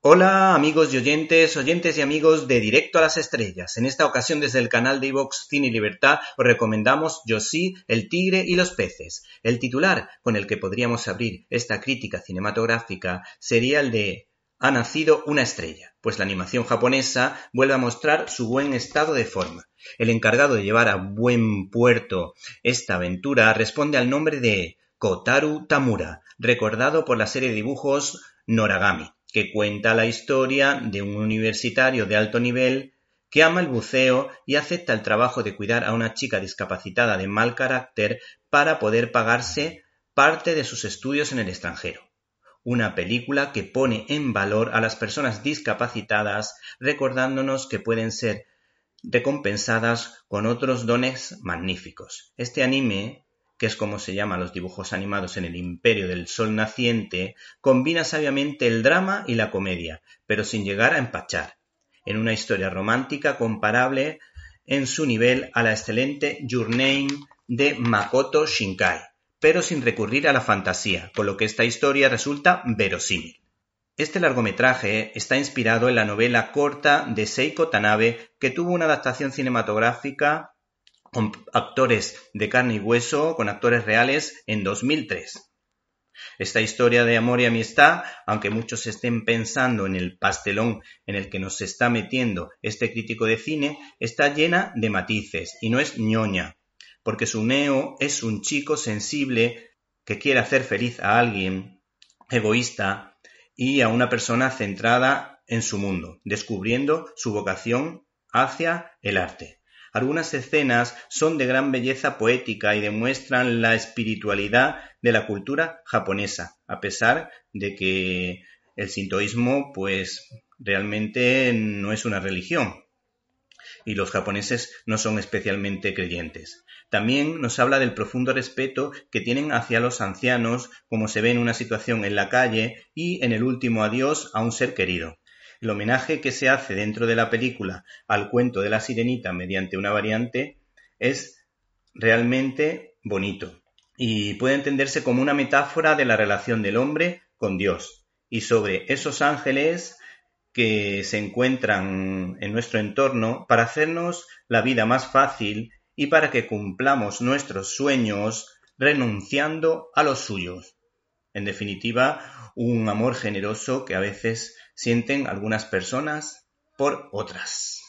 Hola amigos y oyentes, oyentes y amigos de Directo a las Estrellas. En esta ocasión desde el canal de iVox Cine y Libertad os recomendamos Josie, el tigre y los peces. El titular con el que podríamos abrir esta crítica cinematográfica sería el de Ha nacido una estrella, pues la animación japonesa vuelve a mostrar su buen estado de forma. El encargado de llevar a buen puerto esta aventura responde al nombre de Kotaru Tamura, recordado por la serie de dibujos Noragami que cuenta la historia de un universitario de alto nivel que ama el buceo y acepta el trabajo de cuidar a una chica discapacitada de mal carácter para poder pagarse parte de sus estudios en el extranjero. Una película que pone en valor a las personas discapacitadas recordándonos que pueden ser recompensadas con otros dones magníficos. Este anime que es como se llaman los dibujos animados en el imperio del sol naciente, combina sabiamente el drama y la comedia, pero sin llegar a empachar, en una historia romántica comparable en su nivel a la excelente Your de Makoto Shinkai, pero sin recurrir a la fantasía, con lo que esta historia resulta verosímil. Este largometraje está inspirado en la novela corta de Seiko Tanabe, que tuvo una adaptación cinematográfica con actores de carne y hueso, con actores reales, en 2003. Esta historia de amor y amistad, aunque muchos estén pensando en el pastelón en el que nos está metiendo este crítico de cine, está llena de matices y no es ñoña, porque su neo es un chico sensible que quiere hacer feliz a alguien, egoísta y a una persona centrada en su mundo, descubriendo su vocación hacia el arte. Algunas escenas son de gran belleza poética y demuestran la espiritualidad de la cultura japonesa, a pesar de que el sintoísmo pues realmente no es una religión y los japoneses no son especialmente creyentes. También nos habla del profundo respeto que tienen hacia los ancianos, como se ve en una situación en la calle y en el último adiós a un ser querido. El homenaje que se hace dentro de la película al cuento de la sirenita mediante una variante es realmente bonito y puede entenderse como una metáfora de la relación del hombre con Dios y sobre esos ángeles que se encuentran en nuestro entorno para hacernos la vida más fácil y para que cumplamos nuestros sueños renunciando a los suyos. En definitiva, un amor generoso que a veces sienten algunas personas por otras.